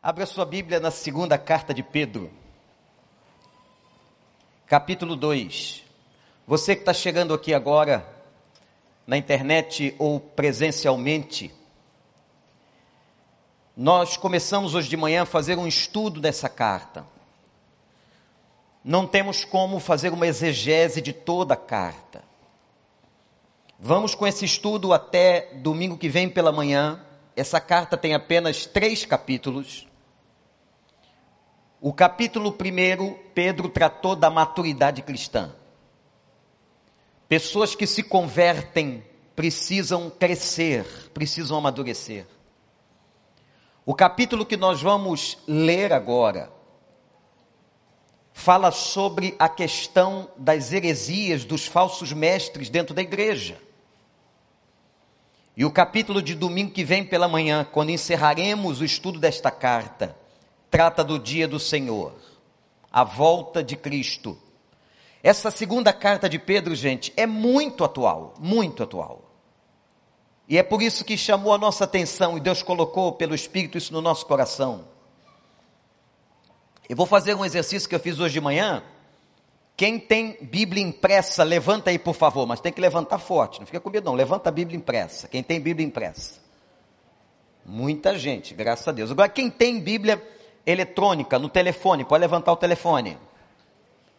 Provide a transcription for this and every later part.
Abra sua Bíblia na segunda carta de Pedro, capítulo 2. Você que está chegando aqui agora, na internet ou presencialmente, nós começamos hoje de manhã a fazer um estudo dessa carta. Não temos como fazer uma exegese de toda a carta. Vamos com esse estudo até domingo que vem pela manhã. Essa carta tem apenas três capítulos. O capítulo primeiro, Pedro tratou da maturidade cristã. Pessoas que se convertem precisam crescer, precisam amadurecer. O capítulo que nós vamos ler agora fala sobre a questão das heresias dos falsos mestres dentro da igreja. E o capítulo de domingo que vem pela manhã, quando encerraremos o estudo desta carta, trata do dia do Senhor, a volta de Cristo. Essa segunda carta de Pedro, gente, é muito atual, muito atual. E é por isso que chamou a nossa atenção e Deus colocou pelo Espírito isso no nosso coração. Eu vou fazer um exercício que eu fiz hoje de manhã. Quem tem Bíblia impressa, levanta aí por favor, mas tem que levantar forte, não fica com medo não, levanta a Bíblia impressa. Quem tem Bíblia impressa? Muita gente, graças a Deus. Agora, quem tem Bíblia eletrônica, no telefone, pode levantar o telefone.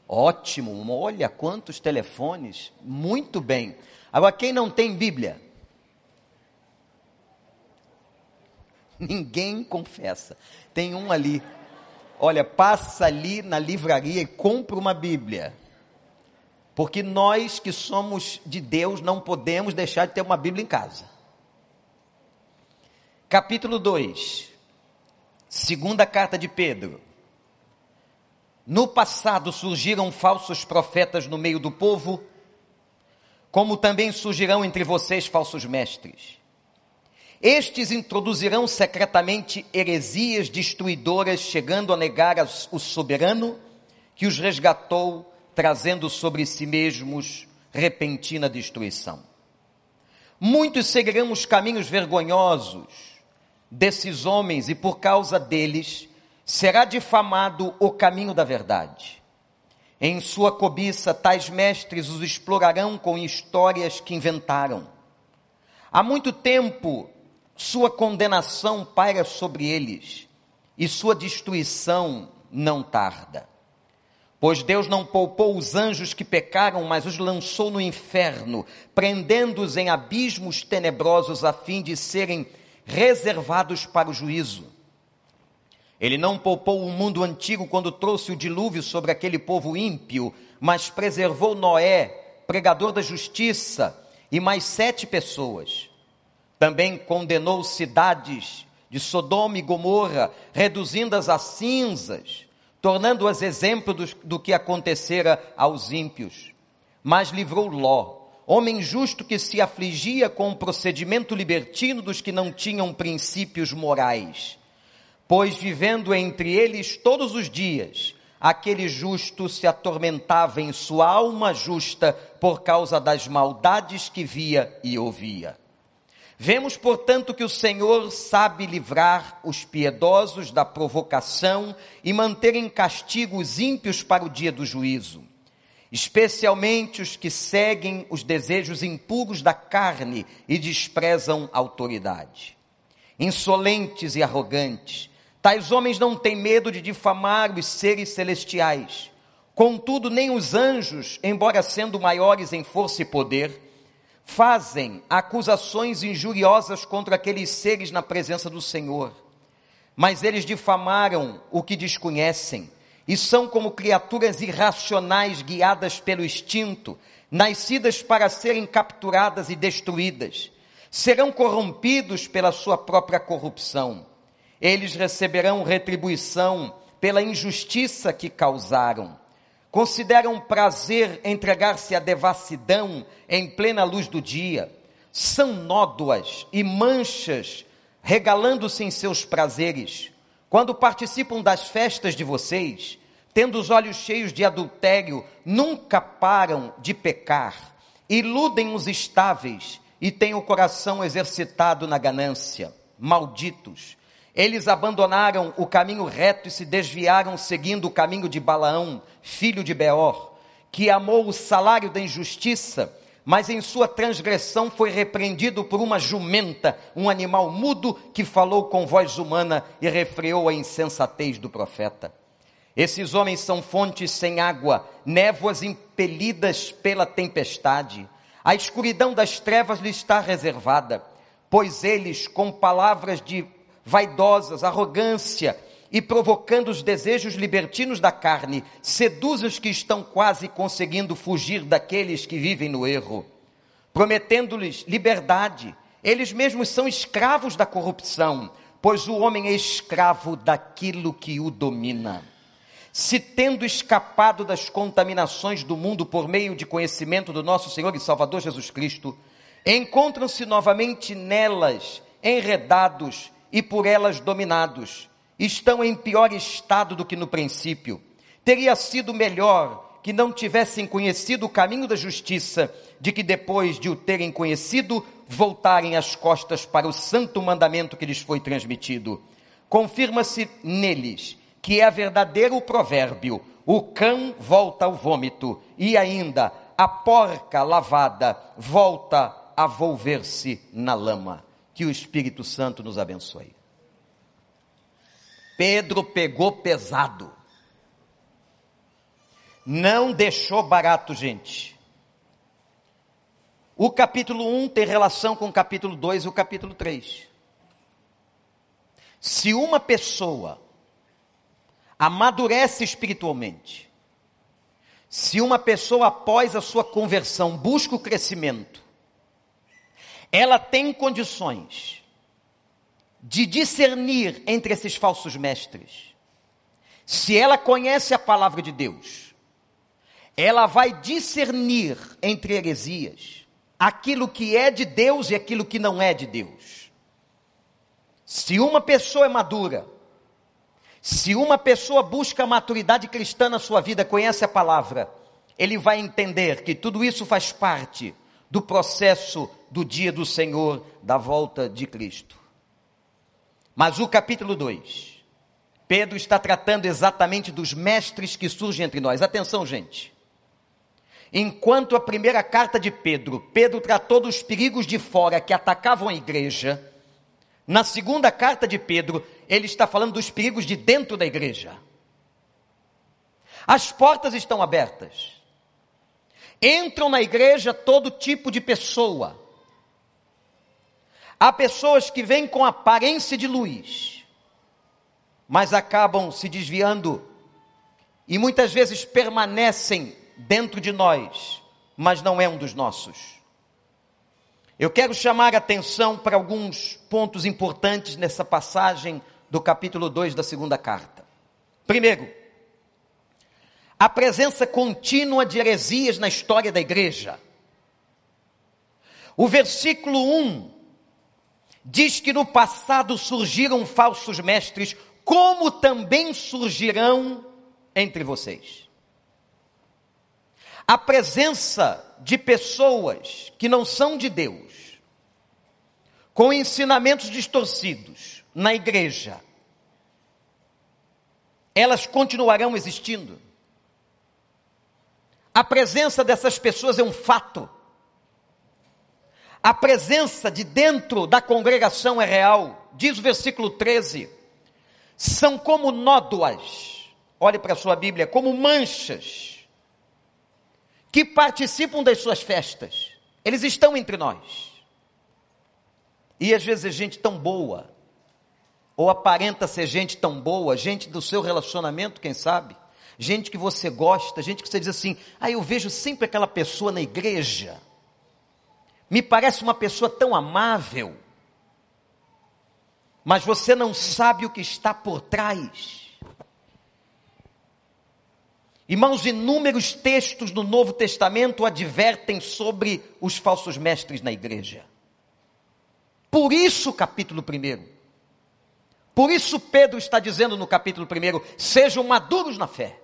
Ótimo, olha quantos telefones, muito bem. Agora, quem não tem Bíblia? Ninguém confessa. Tem um ali. Olha, passa ali na livraria e compra uma Bíblia. Porque nós que somos de Deus não podemos deixar de ter uma Bíblia em casa. Capítulo 2. Segunda carta de Pedro. No passado surgiram falsos profetas no meio do povo, como também surgirão entre vocês falsos mestres. Estes introduzirão secretamente heresias destruidoras, chegando a negar o soberano que os resgatou, trazendo sobre si mesmos repentina destruição. Muitos seguirão os caminhos vergonhosos desses homens e por causa deles será difamado o caminho da verdade. Em sua cobiça, tais mestres os explorarão com histórias que inventaram. Há muito tempo, sua condenação paira sobre eles e sua destruição não tarda. Pois Deus não poupou os anjos que pecaram, mas os lançou no inferno, prendendo-os em abismos tenebrosos a fim de serem reservados para o juízo. Ele não poupou o mundo antigo quando trouxe o dilúvio sobre aquele povo ímpio, mas preservou Noé, pregador da justiça, e mais sete pessoas. Também condenou cidades de Sodoma e Gomorra, reduzindo-as a cinzas, tornando-as exemplo do, do que acontecera aos ímpios. Mas livrou Ló, homem justo que se afligia com o procedimento libertino dos que não tinham princípios morais. Pois vivendo entre eles todos os dias, aquele justo se atormentava em sua alma justa por causa das maldades que via e ouvia. Vemos, portanto, que o Senhor sabe livrar os piedosos da provocação e manter em castigo os ímpios para o dia do juízo especialmente os que seguem os desejos impuros da carne e desprezam autoridade. Insolentes e arrogantes, tais homens não têm medo de difamar os seres celestiais. Contudo, nem os anjos, embora sendo maiores em força e poder, fazem acusações injuriosas contra aqueles seres na presença do Senhor. Mas eles difamaram o que desconhecem e são como criaturas irracionais guiadas pelo instinto, nascidas para serem capturadas e destruídas. Serão corrompidos pela sua própria corrupção. Eles receberão retribuição pela injustiça que causaram. Consideram prazer entregar-se à devassidão em plena luz do dia. São nódoas e manchas, regalando-se em seus prazeres. Quando participam das festas de vocês, tendo os olhos cheios de adultério, nunca param de pecar, iludem os estáveis e têm o coração exercitado na ganância, malditos. Eles abandonaram o caminho reto e se desviaram seguindo o caminho de Balaão, filho de Beor, que amou o salário da injustiça, mas em sua transgressão foi repreendido por uma jumenta, um animal mudo que falou com voz humana e refreou a insensatez do profeta. Esses homens são fontes sem água, névoas impelidas pela tempestade. A escuridão das trevas lhe está reservada, pois eles, com palavras de vaidosas, arrogância e provocando os desejos libertinos da carne, seduz os que estão quase conseguindo fugir daqueles que vivem no erro, prometendo-lhes liberdade. Eles mesmos são escravos da corrupção, pois o homem é escravo daquilo que o domina. Se tendo escapado das contaminações do mundo por meio de conhecimento do nosso Senhor e Salvador Jesus Cristo, encontram-se novamente nelas, enredados e por elas dominados. Estão em pior estado do que no princípio. Teria sido melhor que não tivessem conhecido o caminho da justiça, de que depois de o terem conhecido, voltarem as costas para o santo mandamento que lhes foi transmitido. Confirma-se neles que é verdadeiro provérbio: o cão volta ao vômito, e ainda a porca lavada volta a volver-se na lama. Que o Espírito Santo nos abençoe. Pedro pegou pesado. Não deixou barato, gente. O capítulo 1 tem relação com o capítulo 2 e o capítulo 3. Se uma pessoa amadurece espiritualmente, se uma pessoa após a sua conversão busca o crescimento, ela tem condições de discernir entre esses falsos mestres. Se ela conhece a palavra de Deus, ela vai discernir entre heresias aquilo que é de Deus e aquilo que não é de Deus. Se uma pessoa é madura, se uma pessoa busca a maturidade cristã na sua vida, conhece a palavra, ele vai entender que tudo isso faz parte do processo do dia do Senhor, da volta de Cristo. Mas o capítulo 2, Pedro está tratando exatamente dos mestres que surgem entre nós. Atenção, gente. Enquanto a primeira carta de Pedro, Pedro tratou dos perigos de fora que atacavam a igreja, na segunda carta de Pedro, ele está falando dos perigos de dentro da igreja. As portas estão abertas. Entram na igreja todo tipo de pessoa. Há pessoas que vêm com aparência de luz, mas acabam se desviando e muitas vezes permanecem dentro de nós, mas não é um dos nossos. Eu quero chamar a atenção para alguns pontos importantes nessa passagem do capítulo 2 da segunda carta. Primeiro, a presença contínua de heresias na história da igreja. O versículo 1 diz que no passado surgiram falsos mestres, como também surgirão entre vocês. A presença de pessoas que não são de Deus, com ensinamentos distorcidos na igreja, elas continuarão existindo. A presença dessas pessoas é um fato. A presença de dentro da congregação é real. Diz o versículo 13: são como nódoas, olhe para a sua Bíblia, como manchas, que participam das suas festas. Eles estão entre nós. E às vezes é gente tão boa, ou aparenta ser gente tão boa, gente do seu relacionamento, quem sabe, gente que você gosta, gente que você diz assim: ah, eu vejo sempre aquela pessoa na igreja, me parece uma pessoa tão amável, mas você não sabe o que está por trás. Irmãos, inúmeros textos do Novo Testamento advertem sobre os falsos mestres na igreja. Por isso, capítulo 1. Por isso, Pedro está dizendo no capítulo 1: sejam maduros na fé.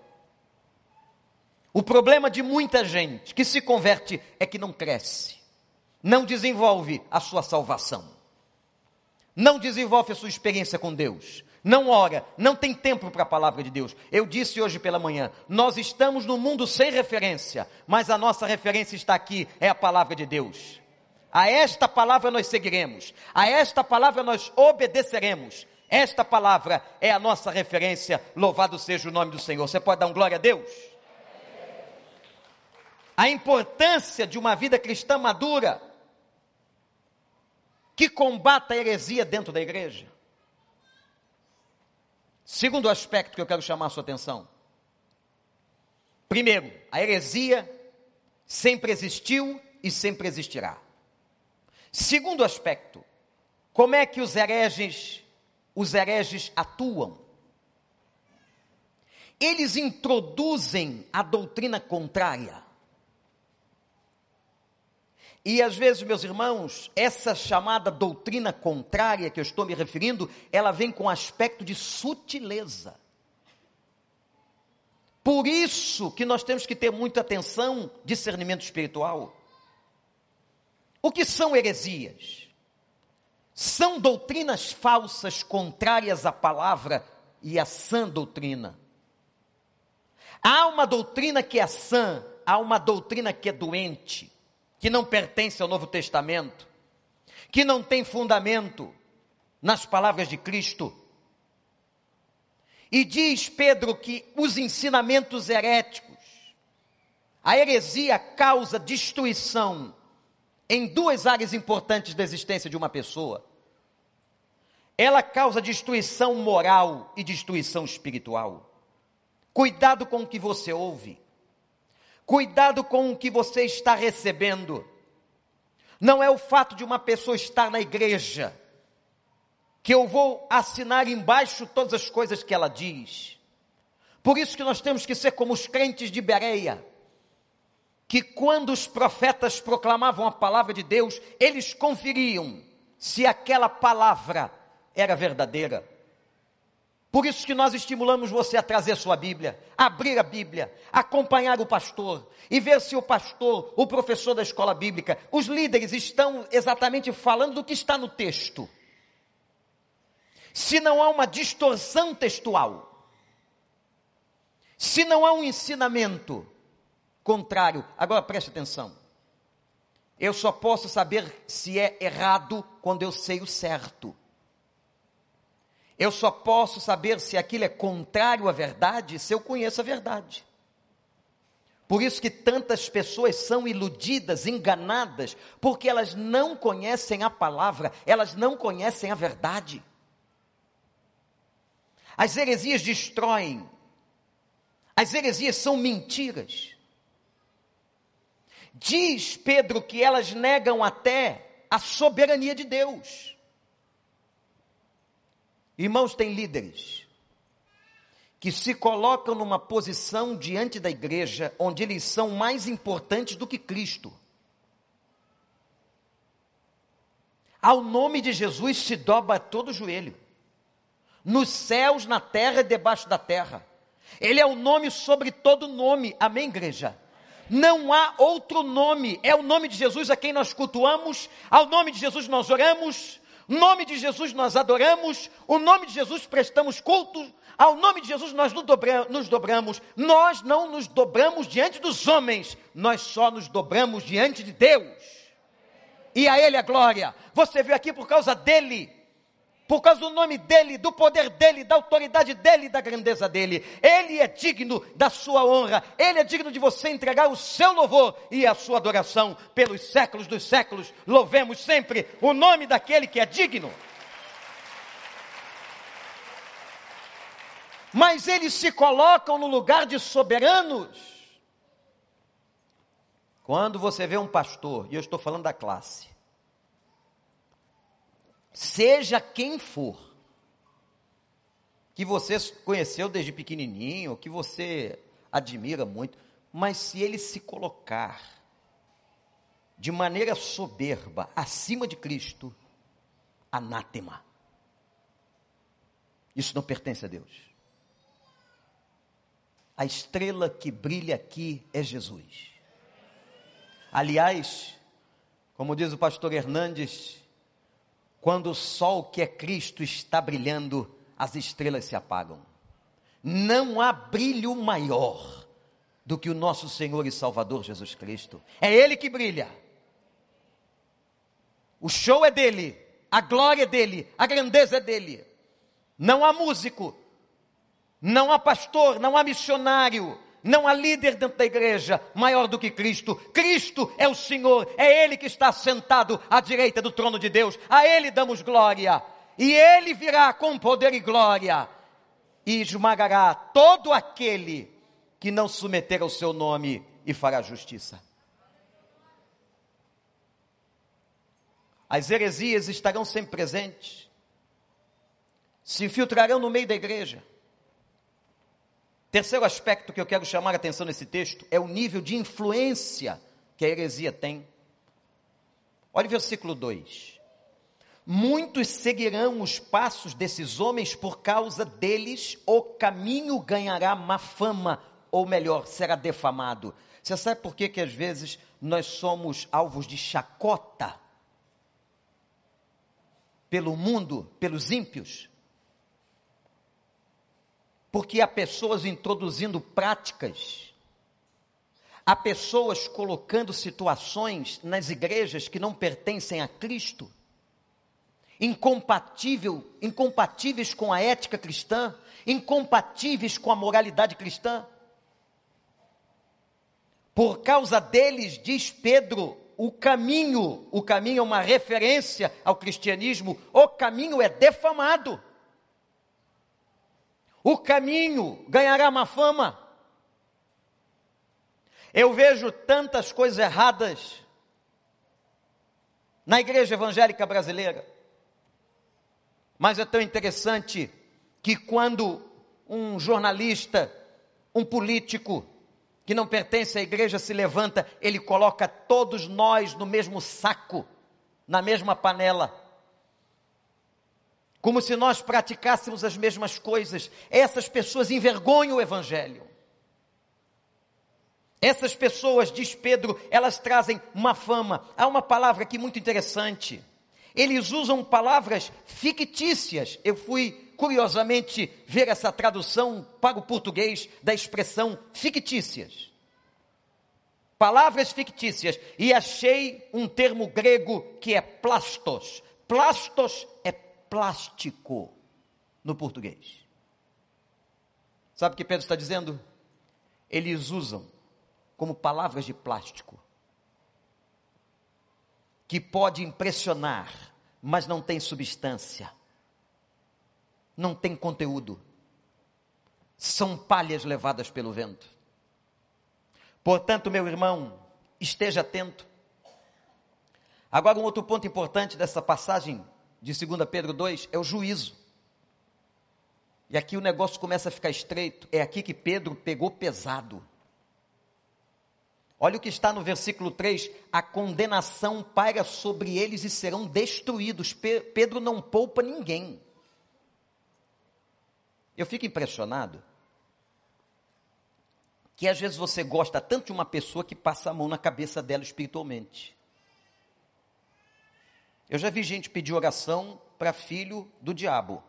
O problema de muita gente que se converte é que não cresce, não desenvolve a sua salvação. não desenvolve a sua experiência com Deus, não ora, não tem tempo para a palavra de Deus. Eu disse hoje pela manhã, nós estamos no mundo sem referência, mas a nossa referência está aqui, é a palavra de Deus. A esta palavra nós seguiremos, a esta palavra nós obedeceremos. Esta palavra é a nossa referência. Louvado seja o nome do Senhor. Você pode dar um glória a Deus? A importância de uma vida cristã madura que combata a heresia dentro da igreja. Segundo aspecto que eu quero chamar a sua atenção. Primeiro, a heresia sempre existiu e sempre existirá. Segundo aspecto, como é que os hereges, os hereges atuam? Eles introduzem a doutrina contrária. E às vezes, meus irmãos, essa chamada doutrina contrária que eu estou me referindo, ela vem com aspecto de sutileza. Por isso que nós temos que ter muita atenção, discernimento espiritual. O que são heresias? São doutrinas falsas contrárias à palavra e à sã doutrina. Há uma doutrina que é sã, há uma doutrina que é doente que não pertence ao Novo Testamento, que não tem fundamento nas palavras de Cristo. E diz Pedro que os ensinamentos heréticos, a heresia causa destruição em duas áreas importantes da existência de uma pessoa. Ela causa destruição moral e destruição espiritual. Cuidado com o que você ouve. Cuidado com o que você está recebendo. Não é o fato de uma pessoa estar na igreja que eu vou assinar embaixo todas as coisas que ela diz. Por isso que nós temos que ser como os crentes de Bereia, que quando os profetas proclamavam a palavra de Deus, eles conferiam se aquela palavra era verdadeira. Por isso que nós estimulamos você a trazer sua Bíblia, abrir a Bíblia, acompanhar o pastor e ver se o pastor, o professor da escola bíblica, os líderes estão exatamente falando do que está no texto. Se não há uma distorção textual, se não há um ensinamento contrário, agora preste atenção. Eu só posso saber se é errado quando eu sei o certo. Eu só posso saber se aquilo é contrário à verdade se eu conheço a verdade. Por isso que tantas pessoas são iludidas, enganadas, porque elas não conhecem a palavra, elas não conhecem a verdade. As heresias destroem. As heresias são mentiras. Diz Pedro que elas negam até a soberania de Deus. Irmãos, tem líderes que se colocam numa posição diante da igreja onde eles são mais importantes do que Cristo. Ao nome de Jesus se dobra todo o joelho, nos céus, na terra e debaixo da terra. Ele é o nome sobre todo nome. Amém, igreja? Não há outro nome, é o nome de Jesus a quem nós cultuamos, ao nome de Jesus nós oramos, nome de Jesus nós adoramos, o nome de Jesus prestamos culto, ao nome de Jesus nós nos dobramos. Nós não nos dobramos diante dos homens, nós só nos dobramos diante de Deus. E a Ele a glória. Você veio aqui por causa dele por causa do nome dele, do poder dele, da autoridade dele, da grandeza dele. Ele é digno da sua honra, ele é digno de você entregar o seu louvor e a sua adoração pelos séculos dos séculos. Louvemos sempre o nome daquele que é digno. Mas eles se colocam no lugar de soberanos. Quando você vê um pastor, e eu estou falando da classe, seja quem for, que você conheceu desde pequenininho, que você admira muito, mas se ele se colocar de maneira soberba acima de Cristo, anátema. Isso não pertence a Deus. A estrela que brilha aqui é Jesus. Aliás, como diz o pastor Hernandes, Quando o sol que é Cristo está brilhando, as estrelas se apagam. Não há brilho maior do que o nosso Senhor e Salvador Jesus Cristo. É Ele que brilha. O show é dele, a glória é dele, a grandeza é dele. Não há músico, não há pastor, não há missionário, não há líder dentro da igreja maior do que Cristo. Cristo é o Senhor, é Ele que está sentado à direita do trono de Deus. A Ele damos glória. E Ele virá com poder e glória e esmagará todo aquele que não submeter ao seu nome e fará justiça. As heresias estarão sempre presentes, se infiltrarão no meio da igreja Terceiro aspecto que eu quero chamar a atenção nesse texto é o nível de influência que a heresia tem. Olha o versículo 2. Muitos seguirão os passos desses homens, por causa deles o caminho ganhará má fama, ou melhor, será defamado. Você sabe por que, que às vezes nós somos alvos de chacota? Pelo mundo, pelos ímpios? Porque há pessoas introduzindo práticas, há pessoas colocando situações nas igrejas que não pertencem a Cristo, incompatível, incompatíveis com a ética cristã, incompatíveis com a moralidade cristã. Por causa deles, diz Pedro, o caminho, o caminho é uma referência ao cristianismo, o caminho é defamado o caminho ganhará uma fama. Eu vejo tantas coisas erradas na igreja evangélica brasileira. Mas é tão interessante que quando um jornalista, um político que não pertence à igreja se levanta, ele coloca todos nós no mesmo saco, na mesma panela como se nós praticássemos as mesmas coisas. Essas pessoas envergonham o Evangelho. Essas pessoas, diz Pedro, elas trazem uma fama. Há uma palavra aqui muito interessante. Eles usam palavras fictícias. Eu fui, curiosamente, ver essa tradução para o português da expressão fictícias. Palavras fictícias. E achei um termo grego que é plastos. Plastos é plástico no português. Sabe o que Pedro está dizendo? Eles usam como palavras de plástico que pode impressionar, mas não tem substância, não tem conteúdo. São palhas levadas pelo vento. Portanto, meu irmão, esteja atento. Agora, um outro ponto importante dessa passagem de 2 Pedro 2 é o juízo. E aqui o negócio começa a ficar estreito. É aqui que Pedro pegou pesado. Olha o que está no versículo 3: a condenação paira sobre eles e serão destruídos. Pedro não poupa ninguém. Eu fico impressionado que às vezes você gosta tanto de uma pessoa que passa a mão na cabeça dela espiritualmente. Eu já vi gente pedir oração para filho do diabo.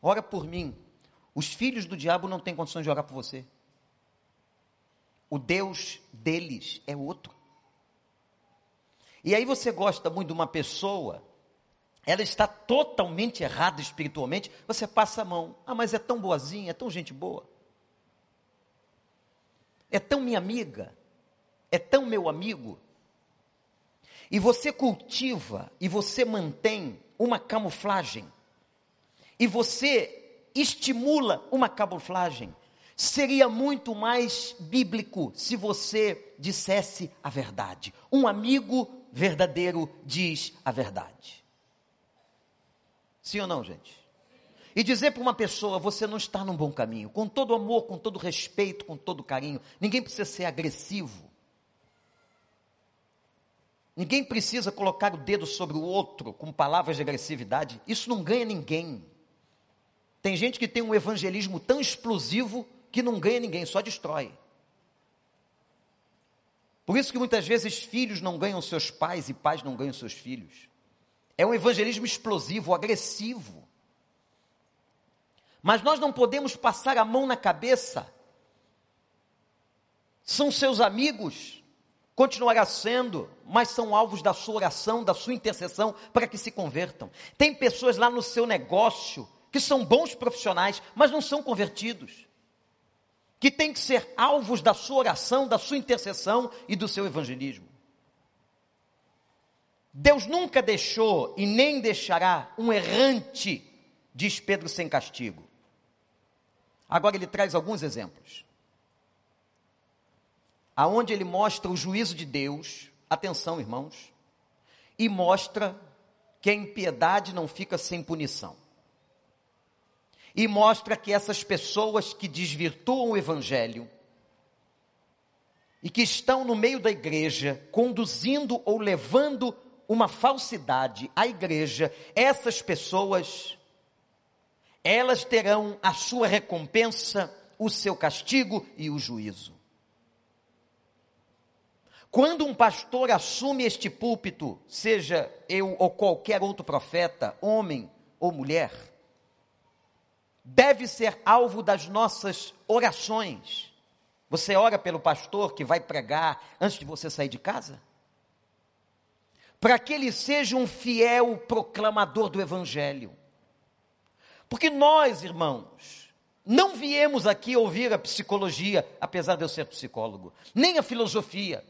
Ora por mim. Os filhos do diabo não têm condições de orar por você. O Deus deles é outro. E aí você gosta muito de uma pessoa, ela está totalmente errada espiritualmente, você passa a mão. Ah, mas é tão boazinha, é tão gente boa é tão minha amiga, é tão meu amigo. E você cultiva e você mantém uma camuflagem. E você estimula uma camuflagem. Seria muito mais bíblico se você dissesse a verdade. Um amigo verdadeiro diz a verdade. Sim ou não, gente? E dizer para uma pessoa: você não está num bom caminho, com todo amor, com todo respeito, com todo carinho. Ninguém precisa ser agressivo. Ninguém precisa colocar o dedo sobre o outro com palavras de agressividade. Isso não ganha ninguém. Tem gente que tem um evangelismo tão explosivo que não ganha ninguém, só destrói. Por isso que muitas vezes filhos não ganham seus pais e pais não ganham seus filhos. É um evangelismo explosivo, agressivo. Mas nós não podemos passar a mão na cabeça. São seus amigos, continuará sendo, mas são alvos da sua oração, da sua intercessão, para que se convertam. Tem pessoas lá no seu negócio que são bons profissionais, mas não são convertidos. Que têm que ser alvos da sua oração, da sua intercessão e do seu evangelismo. Deus nunca deixou e nem deixará um errante, diz Pedro sem castigo. Agora ele traz alguns exemplos. Aonde ele mostra o juízo de Deus, atenção, irmãos, e mostra que a impiedade não fica sem punição. E mostra que essas pessoas que desvirtuam o evangelho e que estão no meio da igreja, conduzindo ou levando uma falsidade à igreja, essas pessoas, elas terão a sua recompensa, o seu castigo e o juízo. Quando um pastor assume este púlpito, seja eu ou qualquer outro profeta, homem ou mulher, deve ser alvo das nossas orações. Você ora pelo pastor que vai pregar antes de você sair de casa? para que ele seja um fiel proclamador do Evangelho. Porque nós, irmãos, não viemos aqui ouvir a psicologia, apesar de eu ser psicólogo, nem a filosofia,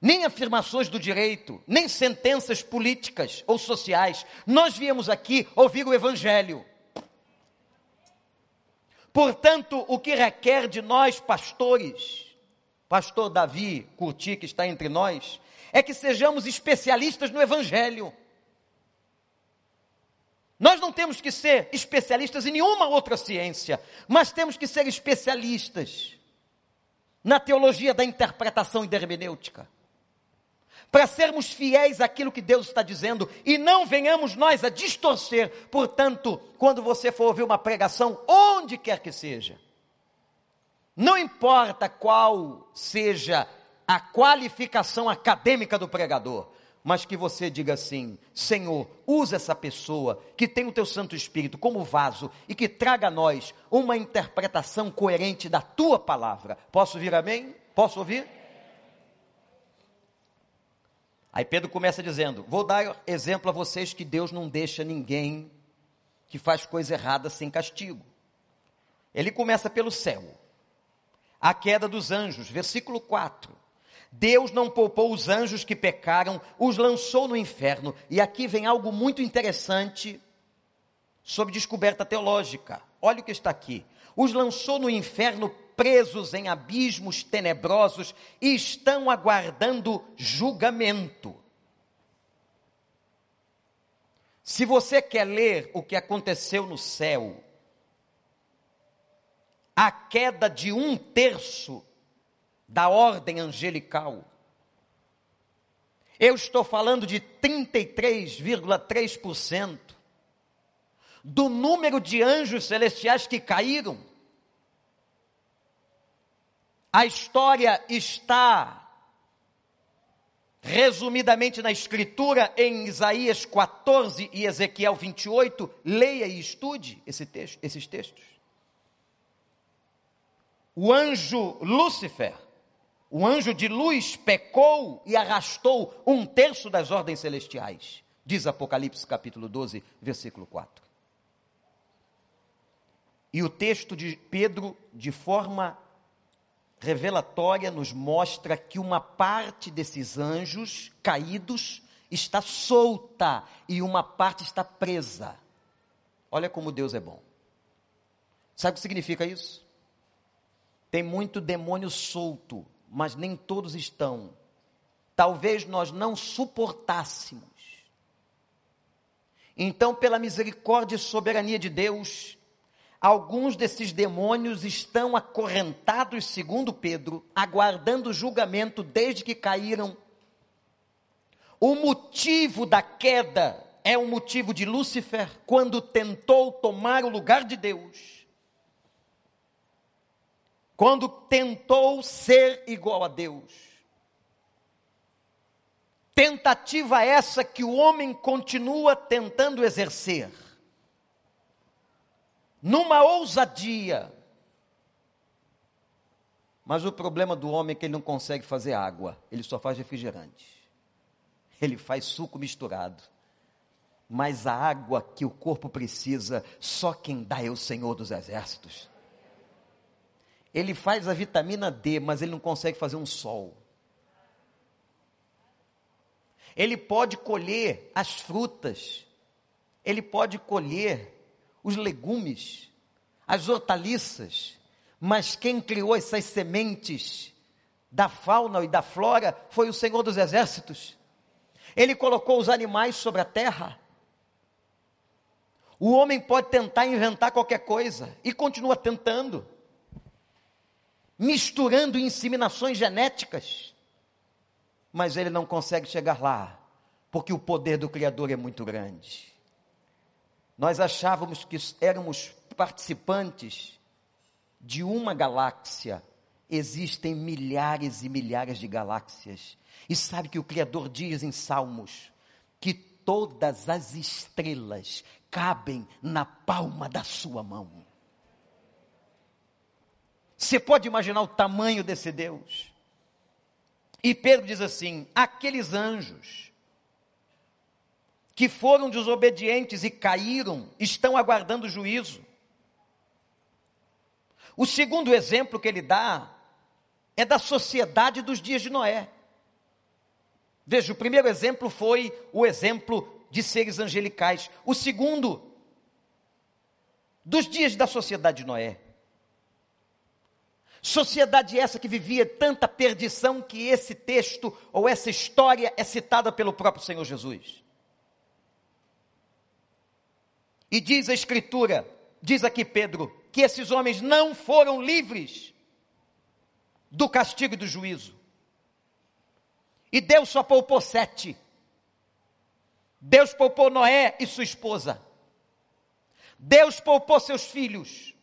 nem afirmações do direito, nem sentenças políticas ou sociais. Nós viemos aqui ouvir o Evangelho. Portanto, o que requer de nós, pastores, pastor Davi Curti, que está entre nós, é que sejamos especialistas no Evangelho. Nós não temos que ser especialistas em nenhuma outra ciência, mas temos que ser especialistas na teologia da interpretação e da hermenêutica. Para sermos fiéis àquilo que Deus está dizendo e não venhamos nós a distorcer. Portanto, quando você for ouvir uma pregação, onde quer que seja, não importa qual seja a qualificação acadêmica do pregador, mas que você diga assim: Senhor, usa essa pessoa que tem o teu Santo Espírito como vaso e que traga a nós uma interpretação coerente da tua palavra. Posso ouvir amém? Posso ouvir? Aí Pedro começa dizendo: Vou dar exemplo a vocês que Deus não deixa ninguém que faz coisa errada sem castigo. Ele começa pelo céu. A queda dos anjos, versículo 4. Deus não poupou os anjos que pecaram, os lançou no inferno. E aqui vem algo muito interessante sobre descoberta teológica. Olha o que está aqui. Os lançou no inferno presos em abismos tenebrosos e estão aguardando julgamento. Se você quer ler o que aconteceu no céu, a queda de um terço da ordem angelical. Eu estou falando de 33,3% do número de anjos celestiais que caíram. A história está resumidamente na Escritura, em Isaías 14 e Ezequiel 28. Leia e estude esse texto, esses textos. O anjo Lúcifer o anjo de luz pecou e arrastou um terço das ordens celestiais, diz Apocalipse capítulo 12, versículo 4. E o texto de Pedro, de forma revelatória, nos mostra que uma parte desses anjos caídos está solta e uma parte está presa. Olha como Deus é bom. Sabe o que significa isso? Tem muito demônio solto mas nem todos estão. Talvez nós não suportássemos. Então, pela misericórdia e soberania de Deus, alguns desses demônios estão acorrentados, segundo Pedro, aguardando julgamento desde que caíram. O motivo da queda é o motivo de Lúcifer, quando tentou tomar o lugar de Deus quando tentou ser igual a Deus. Tentativa essa que o homem continua tentando exercer. Numa ousadia. Mas o problema do homem é que ele não consegue fazer água, ele só faz refrigerante. Ele faz suco misturado. Mas a água que o corpo precisa, só quem dá é o Senhor dos Exércitos. Ele faz a vitamina D, mas ele não consegue fazer um sol. Ele pode colher as frutas, ele pode colher os legumes, as hortaliças, mas quem criou essas sementes da fauna e da flora foi o Senhor dos Exércitos. Ele colocou os animais sobre a terra. O homem pode tentar inventar qualquer coisa e continua tentando, misturando inseminações genéticas, mas ele não consegue chegar lá, porque o poder do Criador é muito grande. Nós achávamos que éramos participantes de uma galáxia, existem milhares e milhares de galáxias. E sabe que o Criador diz em Salmos que todas as estrelas cabem na palma da sua mão. Você pode imaginar o tamanho desse Deus? E Pedro diz assim: aqueles anjos que foram desobedientes e caíram estão aguardando juízo. O segundo exemplo que ele dá é da sociedade dos dias de Noé. Veja, o primeiro exemplo foi o exemplo de seres angelicais. O segundo, dos dias da sociedade de Noé. Sociedade essa que vivia tanta perdição que esse texto ou essa história é citada pelo próprio Senhor Jesus. E diz a Escritura, diz aqui Pedro, que esses homens não foram livres do castigo e do juízo. E Deus só poupou sete. Deus poupou Noé e sua esposa. Deus poupou seus filhos,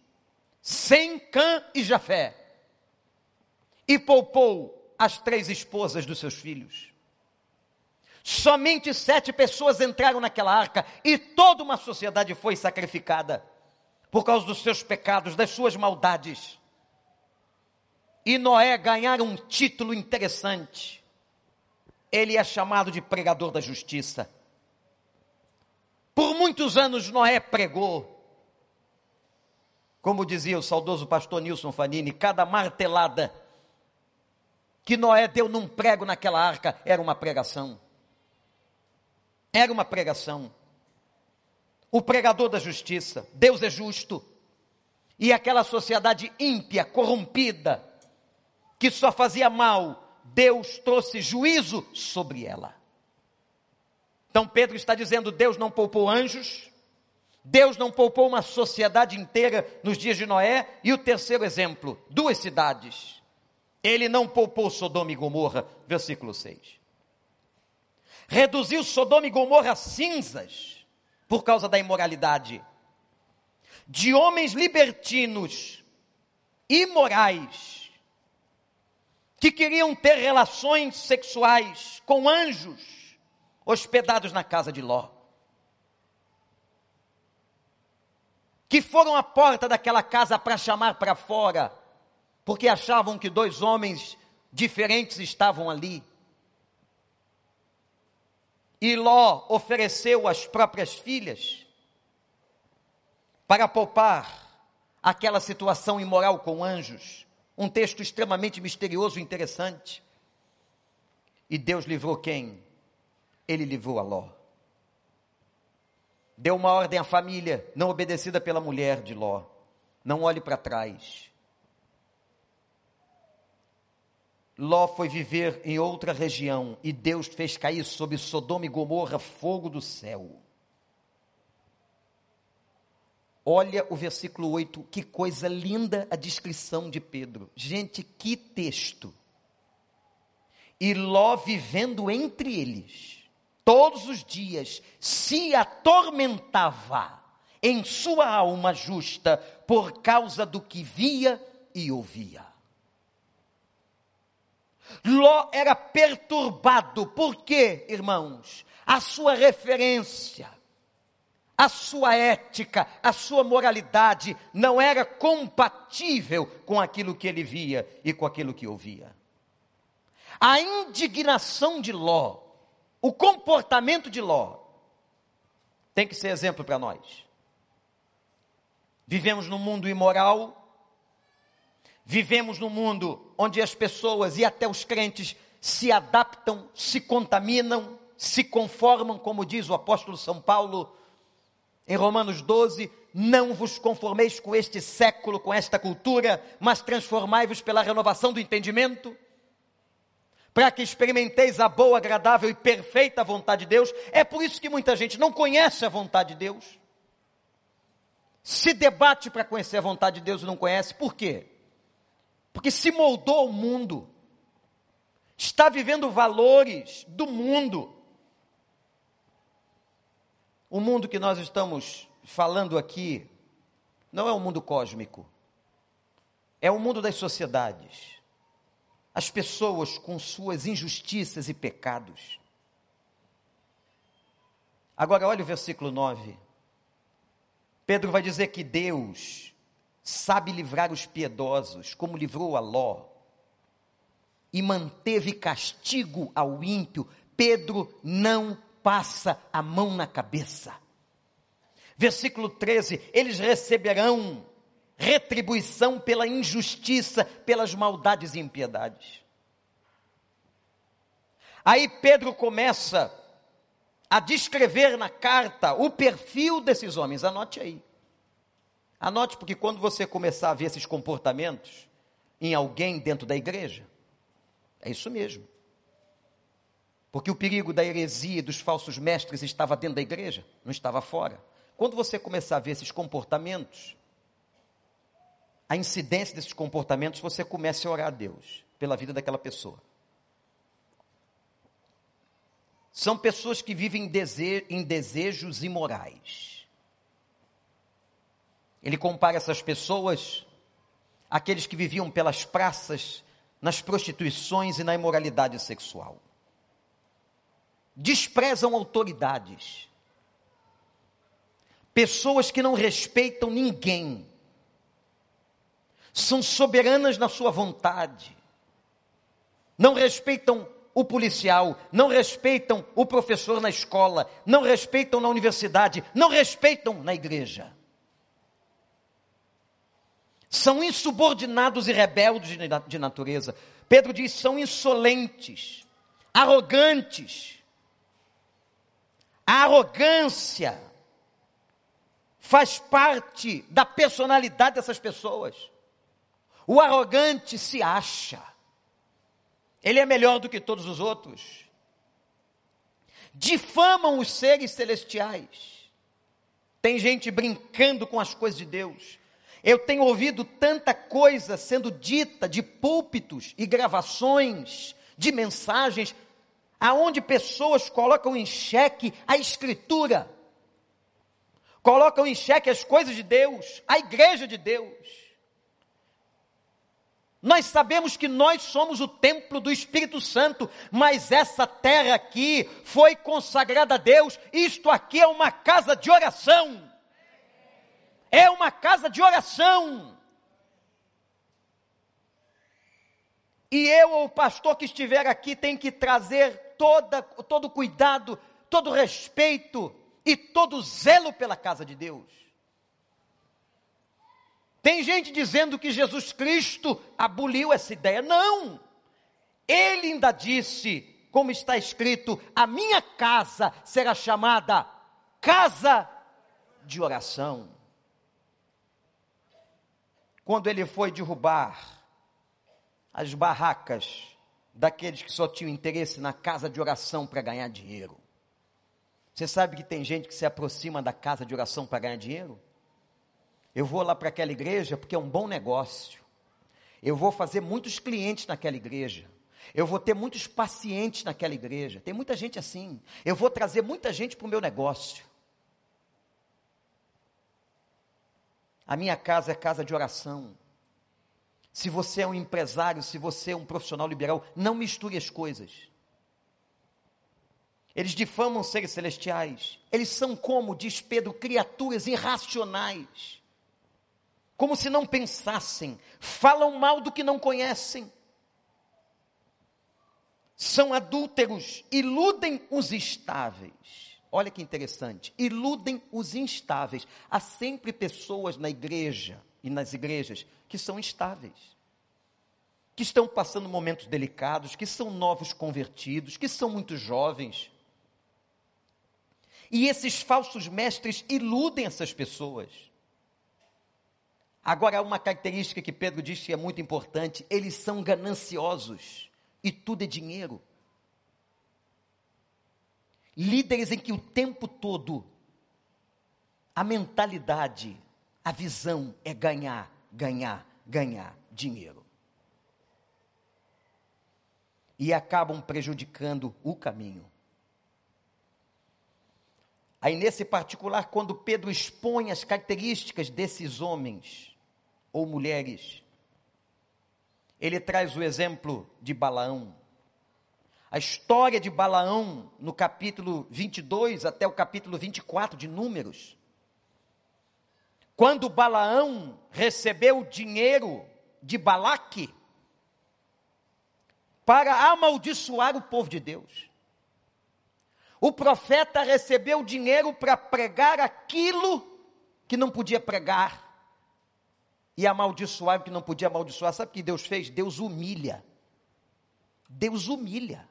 Sem, Cã e Jafé. E poupou as três esposas dos seus filhos. Somente sete pessoas entraram naquela arca e toda uma sociedade foi sacrificada por causa dos seus pecados, das suas maldades. E Noé ganhar um título interessante. Ele é chamado de pregador da justiça. Por muitos anos Noé pregou. Como dizia o saudoso pastor Nilson Fanini, cada martelada que Noé deu num prego naquela arca era uma pregação. Era uma pregação. O pregador da justiça, Deus é justo. E aquela sociedade ímpia, corrompida, que só fazia mal, Deus trouxe juízo sobre ela. Então Pedro está dizendo: Deus não poupou anjos, Deus não poupou uma sociedade inteira nos dias de Noé. E o terceiro exemplo: duas cidades. Ele não poupou Sodoma e Gomorra, versículo 6. Reduziu Sodoma e Gomorra a cinzas por causa da imoralidade. De homens libertinos, imorais, que queriam ter relações sexuais com anjos hospedados na casa de Ló. Que foram à porta daquela casa para chamar para fora, porque achavam que dois homens diferentes estavam ali. E Ló ofereceu as próprias filhas para poupar aquela situação imoral com anjos. Um texto extremamente misterioso e interessante. E Deus livrou quem? ele livrou a Ló. Deu uma ordem à família, não obedecida pela mulher de Ló. Não olhe para trás. Ló foi viver em outra região e Deus fez cair sobre Sodoma e Gomorra fogo do céu. Olha o versículo 8, que coisa linda a descrição de Pedro. Gente, que texto. E Ló vivendo entre eles todos os dias se atormentava em sua alma justa por causa do que via e ouvia. Ló era perturbado. Por quê, irmãos? A sua referência, a sua ética, a sua moralidade não era compatível com aquilo que ele via e com aquilo que ouvia. A indignação de Ló, o comportamento de Ló, tem que ser exemplo para nós. Vivemos num mundo imoral, vivemos num mundo onde as pessoas e até os crentes se adaptam, se contaminam, se conformam, como diz o apóstolo São Paulo em Romanos 12: Não vos conformeis com este século, com esta cultura, mas transformai-vos pela renovação do entendimento para que experimenteis a boa, agradável e perfeita vontade de Deus. É por isso que muita gente não conhece a vontade de Deus. Se debate para conhecer a vontade de Deus e não conhece, por quê? Porque se moldou o mundo, está vivendo valores do mundo. O mundo que nós estamos falando aqui não é um mundo cósmico, é o mundo das sociedades as pessoas com suas injustiças e pecados. Agora, olha o versículo 9. Pedro vai dizer que Deus sabe livrar os piedosos, como livrou a Ló, e manteve castigo ao ímpio. Pedro não passa a mão na cabeça. Versículo 13: eles receberão retribuição pela injustiça, pelas maldades e impiedades. Aí Pedro começa a descrever na carta o perfil desses homens. Anote aí. Anote, porque quando você começar a ver esses comportamentos em alguém dentro da igreja, é isso mesmo. Porque o perigo da heresia e dos falsos mestres estava dentro da igreja, não estava fora. Quando você começar a ver esses comportamentos, a incidência desses comportamentos, você comece a orar a Deus pela vida daquela pessoa. São pessoas que vivem em desejos imorais. Ele compara essas pessoas àqueles que viviam pelas praças, nas prostituições e na imoralidade sexual. Desprezam autoridades. Pessoas que não respeitam ninguém são soberanas na sua vontade, não respeitam o policial, não respeitam o professor na escola, não respeitam na universidade, não respeitam na igreja. São insubordinados e rebeldes de natureza. Pedro diz: são insolentes, arrogantes. A arrogância faz parte da personalidade dessas pessoas. O arrogante se acha. Ele é melhor do que todos os outros. Difamam os seres celestiais. Tem gente brincando com as coisas de Deus. Eu tenho ouvido tanta coisa sendo dita de púlpitos e gravações de mensagens aonde pessoas colocam em xeque a escritura. Colocam em xeque as coisas de Deus, a igreja de Deus. Nós sabemos que nós somos o templo do Espírito Santo, mas essa terra aqui foi consagrada a Deus. Isto aqui é uma casa de oração. É uma casa de oração. E eu ou o pastor que estiver aqui tem que trazer toda, todo cuidado, todo respeito e todo zelo pela casa de Deus. Tem gente dizendo que Jesus Cristo aboliu essa ideia. Não! Ele ainda disse, como está escrito: a minha casa será chamada casa de oração. Quando ele foi derrubar as barracas daqueles que só tinham interesse na casa de oração para ganhar dinheiro. Você sabe que tem gente que se aproxima da casa de oração para ganhar dinheiro? Eu vou lá para aquela igreja porque é um bom negócio. Eu vou fazer muitos clientes naquela igreja. Eu vou ter muitos pacientes naquela igreja. Tem muita gente assim. Eu vou trazer muita gente para o meu negócio. A minha casa é casa de oração. Se você é um empresário, se você é um profissional liberal, não misture as coisas. Eles difamam seres celestiais. Eles são como, diz Pedro, criaturas irracionais. Como se não pensassem. Falam mal do que não conhecem. São adúlteros, iludem os estáveis. Olha que interessante. Iludem os instáveis. Há sempre pessoas na igreja e nas igrejas que são instáveis, que estão passando momentos delicados, que são novos convertidos, que são muito jovens. E esses falsos mestres iludem essas pessoas. Agora, há uma característica que Pedro diz que é muito importante: eles são gananciosos e tudo é dinheiro. Líderes em que o tempo todo a mentalidade, a visão é ganhar, ganhar, ganhar dinheiro. E acabam prejudicando o caminho. Aí, nesse particular, quando Pedro expõe as características desses homens ou mulheres, ele traz o exemplo de Balaão. A história de Balaão, no capítulo 22 até o capítulo 24 de Números. Quando Balaão recebeu dinheiro de Balaque para amaldiçoar o povo de Deus. O profeta recebeu dinheiro para pregar aquilo que não podia pregar e amaldiçoar o que não podia amaldiçoar. Sabe o que Deus fez? Deus humilha. Deus humilha.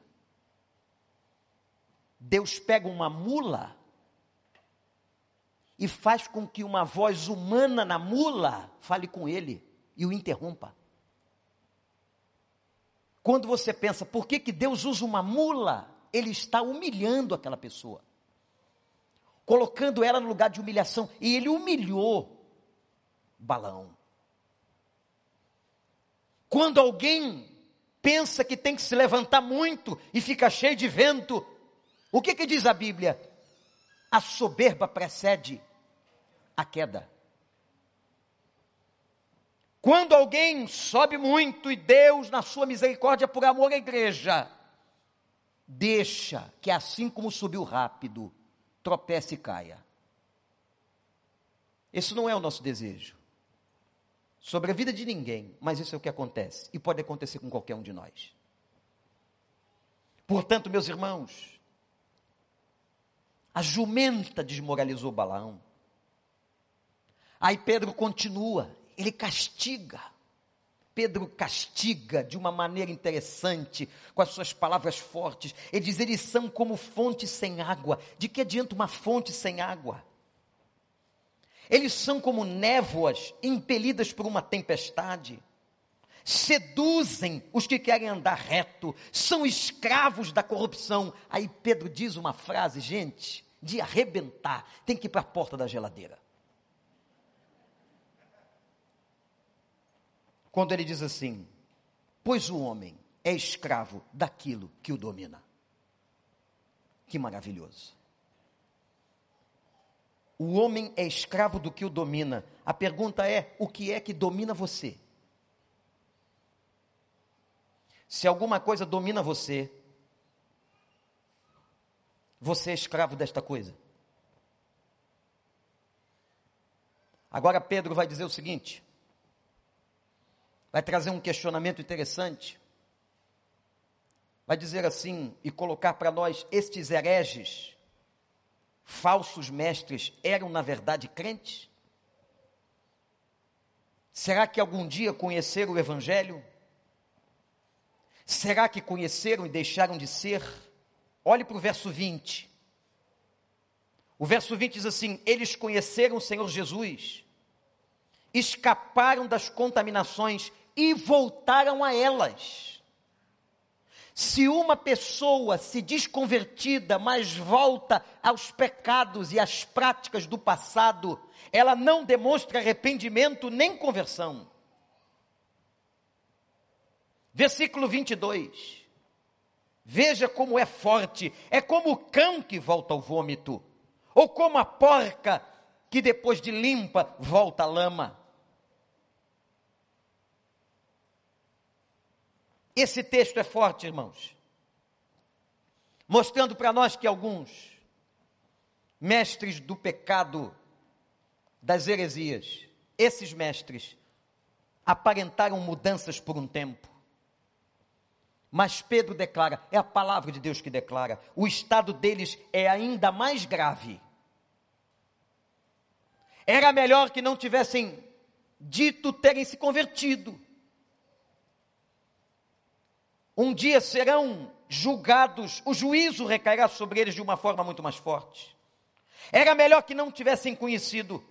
Deus pega uma mula e faz com que uma voz humana na mula fale com ele e o interrompa. Quando você pensa, por que, que Deus usa uma mula? Ele está humilhando aquela pessoa, colocando ela no lugar de humilhação, e ele humilhou Balão. Quando alguém pensa que tem que se levantar muito e fica cheio de vento, o que, que diz a Bíblia? A soberba precede a queda. Quando alguém sobe muito e Deus, na sua misericórdia, por amor à igreja, deixa que assim como subiu rápido, tropece e caia. Esse não é o nosso desejo sobre a vida de ninguém, mas isso é o que acontece e pode acontecer com qualquer um de nós. Portanto, meus irmãos, a jumenta desmoralizou Balaão. Aí Pedro continua, ele castiga. Pedro castiga de uma maneira interessante, com as suas palavras fortes. Ele diz: eles são como fonte sem água. De que adianta uma fonte sem água? Eles são como névoas impelidas por uma tempestade. Seduzem os que querem andar reto, são escravos da corrupção. Aí Pedro diz uma frase, gente, de arrebentar: tem que ir para a porta da geladeira. Quando ele diz assim: Pois o homem é escravo daquilo que o domina. Que maravilhoso. O homem é escravo do que o domina. A pergunta é: o que é que domina você? Se alguma coisa domina você, você é escravo desta coisa. Agora Pedro vai dizer o seguinte: vai trazer um questionamento interessante. Vai dizer assim e colocar para nós estes hereges falsos mestres eram na verdade crentes? Será que algum dia conheceram o Evangelho? Será que conheceram e deixaram de ser? Olhe para o verso 20. O verso 20 diz assim: Eles conheceram o Senhor Jesus, escaparam das contaminações e voltaram a elas. Se uma pessoa se desconvertida, mas volta aos pecados e às práticas do passado, ela não demonstra arrependimento nem conversão. Versículo 22. Veja como é forte, é como o cão que volta ao vômito, ou como a porca que depois de limpa volta à lama. Esse texto é forte, irmãos, mostrando para nós que alguns mestres do pecado, das heresias, esses mestres aparentaram mudanças por um tempo. Mas Pedro declara, é a palavra de Deus que declara, o estado deles é ainda mais grave. Era melhor que não tivessem dito terem se convertido. Um dia serão julgados, o juízo recairá sobre eles de uma forma muito mais forte. Era melhor que não tivessem conhecido.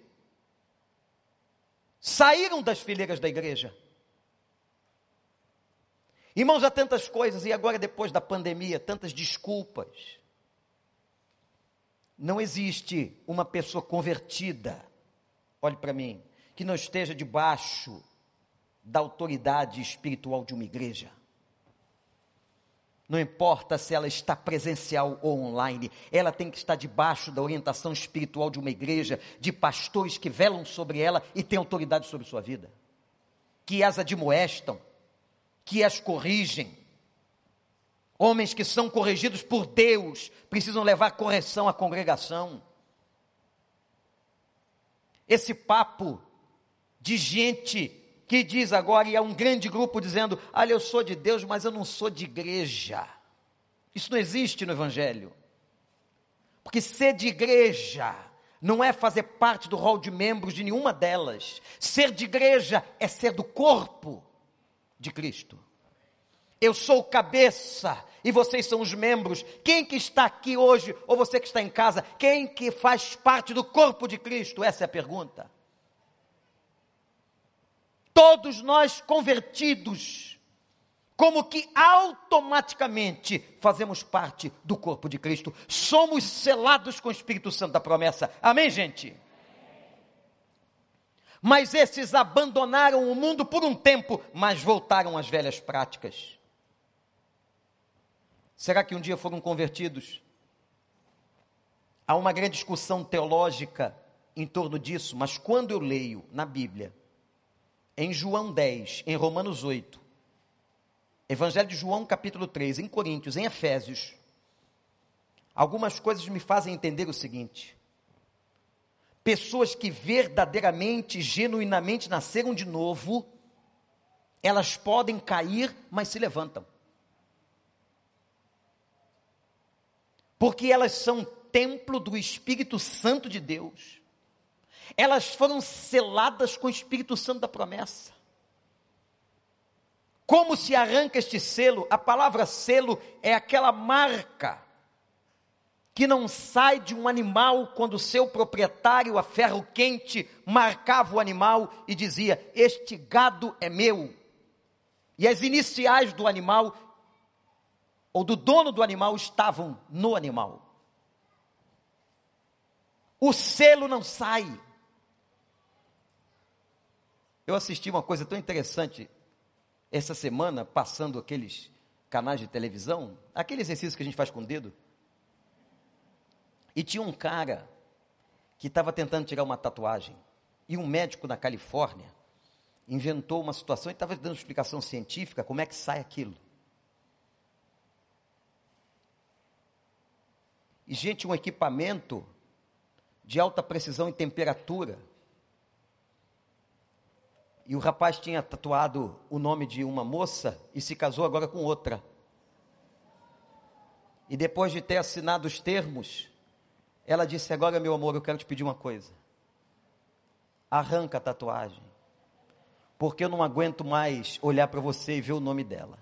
Saíram das fileiras da igreja. Irmãos, há tantas coisas, e agora depois da pandemia, tantas desculpas. Não existe uma pessoa convertida, olhe para mim, que não esteja debaixo da autoridade espiritual de uma igreja. Não importa se ela está presencial ou online, ela tem que estar debaixo da orientação espiritual de uma igreja, de pastores que velam sobre ela e têm autoridade sobre sua vida, que as admoestam, que as corrigem. Homens que são corrigidos por Deus precisam levar correção à congregação. Esse papo de gente que diz agora, e é um grande grupo dizendo: Olha, eu sou de Deus, mas eu não sou de igreja. Isso não existe no Evangelho. Porque ser de igreja não é fazer parte do rol de membros de nenhuma delas. Ser de igreja é ser do corpo de Cristo. Eu sou cabeça e vocês são os membros. Quem que está aqui hoje, ou você que está em casa, quem que faz parte do corpo de Cristo? Essa é a pergunta todos nós convertidos, como que automaticamente fazemos parte do corpo de Cristo, somos selados com o Espírito Santo da promessa. Amém, gente? Mas esses abandonaram o mundo por um tempo, mas voltaram às velhas práticas. Será que um dia foram convertidos? Há uma grande discussão teológica em torno disso, mas quando eu leio na Bíblia em João 10, em Romanos 8, Evangelho de João, capítulo 3, em Coríntios, em Efésios, algumas coisas me fazem entender o seguinte: pessoas que verdadeiramente, genuinamente nasceram de novo, elas podem cair, mas se levantam. Porque elas são templo do Espírito Santo de Deus elas foram seladas com o Espírito Santo da promessa. Como se arranca este selo? A palavra selo é aquela marca que não sai de um animal quando seu proprietário, a ferro quente, marcava o animal e dizia: Este gado é meu. E as iniciais do animal, ou do dono do animal, estavam no animal. O selo não sai. Eu assisti uma coisa tão interessante essa semana, passando aqueles canais de televisão, aquele exercício que a gente faz com o dedo. E tinha um cara que estava tentando tirar uma tatuagem. E um médico na Califórnia inventou uma situação e estava dando explicação científica como é que sai aquilo. E, gente, um equipamento de alta precisão e temperatura e o rapaz tinha tatuado o nome de uma moça e se casou agora com outra. E depois de ter assinado os termos, ela disse: Agora, meu amor, eu quero te pedir uma coisa. Arranca a tatuagem. Porque eu não aguento mais olhar para você e ver o nome dela.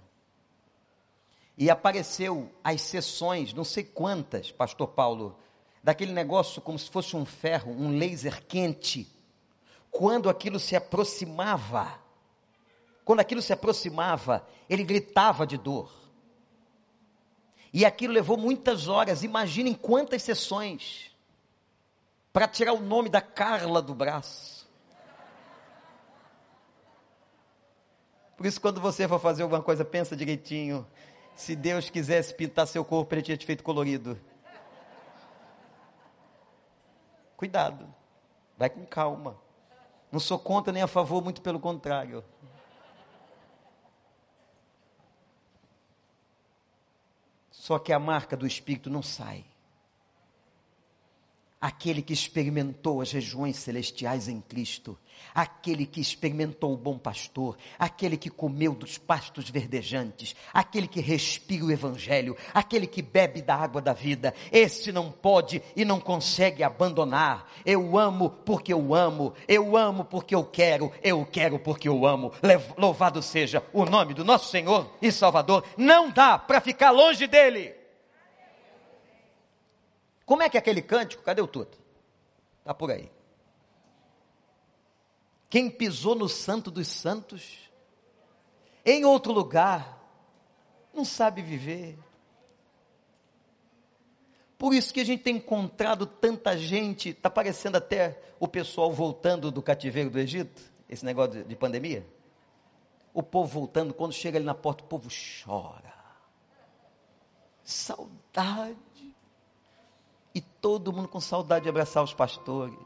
E apareceu as sessões, não sei quantas, Pastor Paulo, daquele negócio como se fosse um ferro, um laser quente quando aquilo se aproximava, quando aquilo se aproximava, ele gritava de dor. E aquilo levou muitas horas, imaginem quantas sessões para tirar o nome da Carla do braço. Por isso, quando você for fazer alguma coisa, pensa direitinho. Se Deus quisesse pintar seu corpo, ele tinha te feito colorido. Cuidado, vai com calma. Não sou contra nem a favor, muito pelo contrário. Só que a marca do Espírito não sai aquele que experimentou as regiões celestiais em Cristo, aquele que experimentou o bom pastor, aquele que comeu dos pastos verdejantes, aquele que respira o evangelho, aquele que bebe da água da vida, esse não pode e não consegue abandonar. Eu amo porque eu amo, eu amo porque eu quero, eu quero porque eu amo. Louvado seja o nome do nosso Senhor e Salvador. Não dá para ficar longe dele. Como é que é aquele cântico? Cadê o tudo? Está por aí. Quem pisou no santo dos santos, em outro lugar, não sabe viver. Por isso que a gente tem encontrado tanta gente, está parecendo até o pessoal voltando do cativeiro do Egito, esse negócio de, de pandemia. O povo voltando, quando chega ali na porta, o povo chora. Saudade e todo mundo com saudade de abraçar os pastores.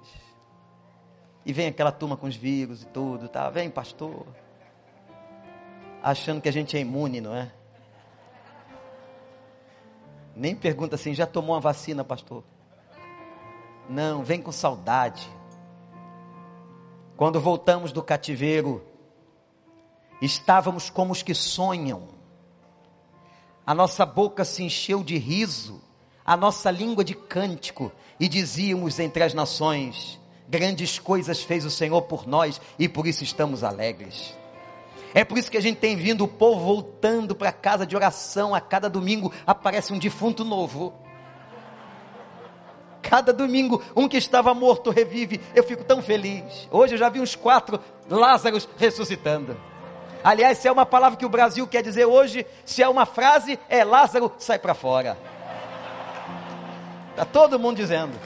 E vem aquela turma com os vírus e tudo, tá? Vem, pastor. Achando que a gente é imune, não é? Nem pergunta assim, já tomou uma vacina, pastor? Não, vem com saudade. Quando voltamos do cativeiro, estávamos como os que sonham. A nossa boca se encheu de riso a nossa língua de cântico e dizíamos entre as nações: grandes coisas fez o Senhor por nós e por isso estamos alegres. É por isso que a gente tem vindo o povo voltando para casa de oração a cada domingo aparece um defunto novo. Cada domingo, um que estava morto revive. Eu fico tão feliz. Hoje eu já vi uns quatro Lázaros ressuscitando. Aliás, se é uma palavra que o Brasil quer dizer hoje, se é uma frase, é Lázaro sai para fora. Está todo mundo dizendo.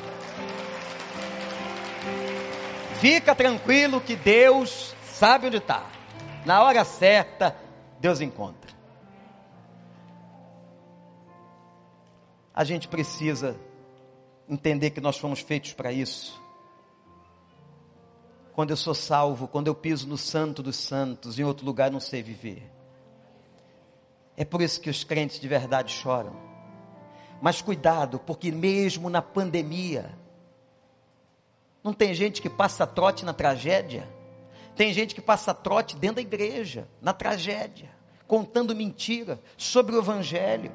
Fica tranquilo que Deus sabe onde está. Na hora certa, Deus encontra. A gente precisa entender que nós fomos feitos para isso. Quando eu sou salvo, quando eu piso no santo dos santos, em outro lugar não sei viver. É por isso que os crentes de verdade choram. Mas cuidado, porque mesmo na pandemia, não tem gente que passa trote na tragédia. Tem gente que passa trote dentro da igreja, na tragédia, contando mentira sobre o evangelho.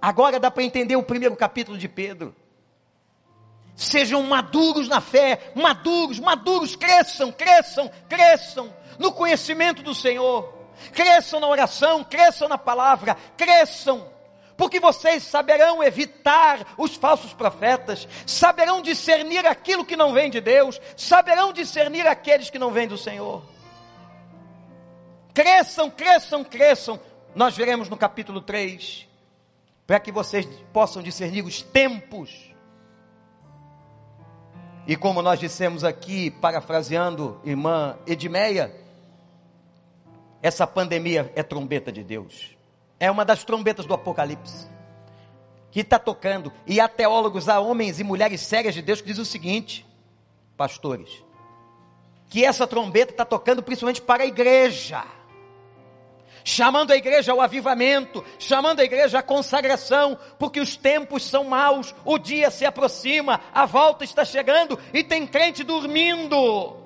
Agora dá para entender o primeiro capítulo de Pedro. Sejam maduros na fé, maduros, maduros, cresçam, cresçam, cresçam no conhecimento do Senhor cresçam na oração, cresçam na palavra, cresçam, porque vocês saberão evitar os falsos profetas, saberão discernir aquilo que não vem de Deus, saberão discernir aqueles que não vêm do Senhor. Cresçam, cresçam, cresçam. Nós veremos no capítulo 3, para que vocês possam discernir os tempos. E como nós dissemos aqui, parafraseando irmã Edmeia, essa pandemia é trombeta de Deus. É uma das trombetas do Apocalipse. Que está tocando. E há teólogos, há homens e mulheres sérias de Deus que dizem o seguinte, pastores, que essa trombeta está tocando principalmente para a igreja. Chamando a igreja ao avivamento, chamando a igreja à consagração, porque os tempos são maus, o dia se aproxima, a volta está chegando e tem crente dormindo.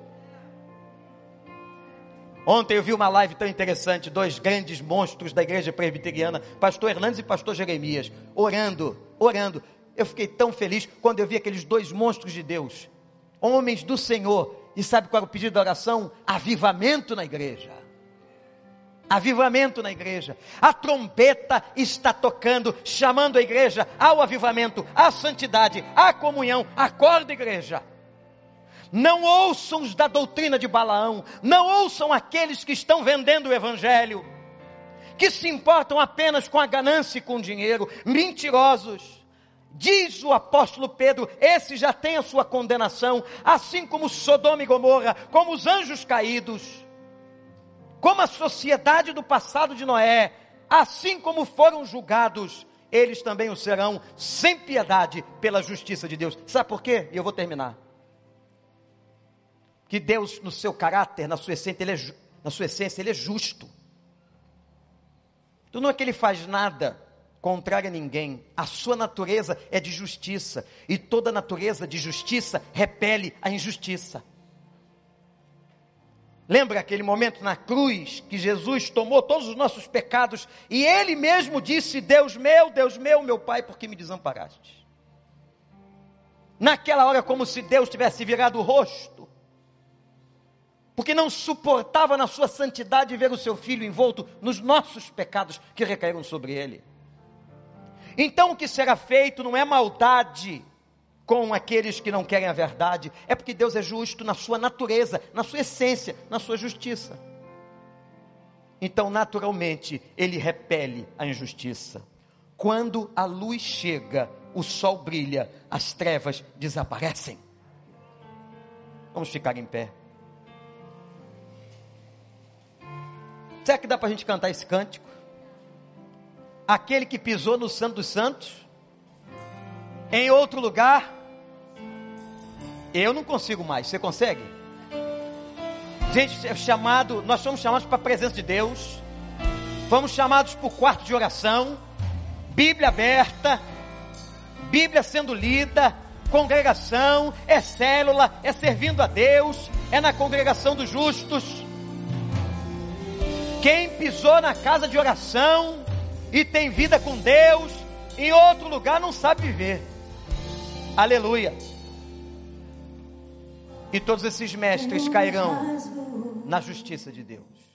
Ontem eu vi uma live tão interessante, dois grandes monstros da igreja presbiteriana, pastor Hernandes e pastor Jeremias, orando, orando. Eu fiquei tão feliz quando eu vi aqueles dois monstros de Deus, homens do Senhor. E sabe qual era o pedido da oração? Avivamento na igreja. Avivamento na igreja. A trombeta está tocando, chamando a igreja ao avivamento, à santidade, à comunhão. Acorda, igreja. Não ouçam os da doutrina de Balaão, não ouçam aqueles que estão vendendo o evangelho, que se importam apenas com a ganância e com o dinheiro, mentirosos. Diz o apóstolo Pedro: esse já tem a sua condenação, assim como Sodoma e Gomorra, como os anjos caídos, como a sociedade do passado de Noé, assim como foram julgados, eles também o serão sem piedade pela justiça de Deus. Sabe por quê? E eu vou terminar que Deus, no seu caráter, na sua essência, ele é, na sua essência, ele é justo. Tu não é que ele faz nada contrário a ninguém. A sua natureza é de justiça. E toda natureza de justiça repele a injustiça. Lembra aquele momento na cruz que Jesus tomou todos os nossos pecados e ele mesmo disse: Deus meu, Deus meu, meu Pai, por que me desamparaste? Naquela hora, como se Deus tivesse virado o rosto, porque não suportava na sua santidade ver o seu filho envolto nos nossos pecados que recaíram sobre ele. Então, o que será feito não é maldade, com aqueles que não querem a verdade, é porque Deus é justo na sua natureza, na sua essência, na sua justiça. Então, naturalmente, ele repele a injustiça. Quando a luz chega, o sol brilha, as trevas desaparecem. Vamos ficar em pé. Será que dá para a gente cantar esse cântico? Aquele que pisou no Santo dos Santos, em outro lugar, eu não consigo mais. Você consegue? Gente, é chamado, nós somos chamados para a presença de Deus. Fomos chamados para o quarto de oração, Bíblia aberta, Bíblia sendo lida, congregação, é célula, é servindo a Deus, é na congregação dos justos. Quem pisou na casa de oração e tem vida com Deus, em outro lugar não sabe viver. Aleluia e todos esses mestres cairão na justiça de Deus.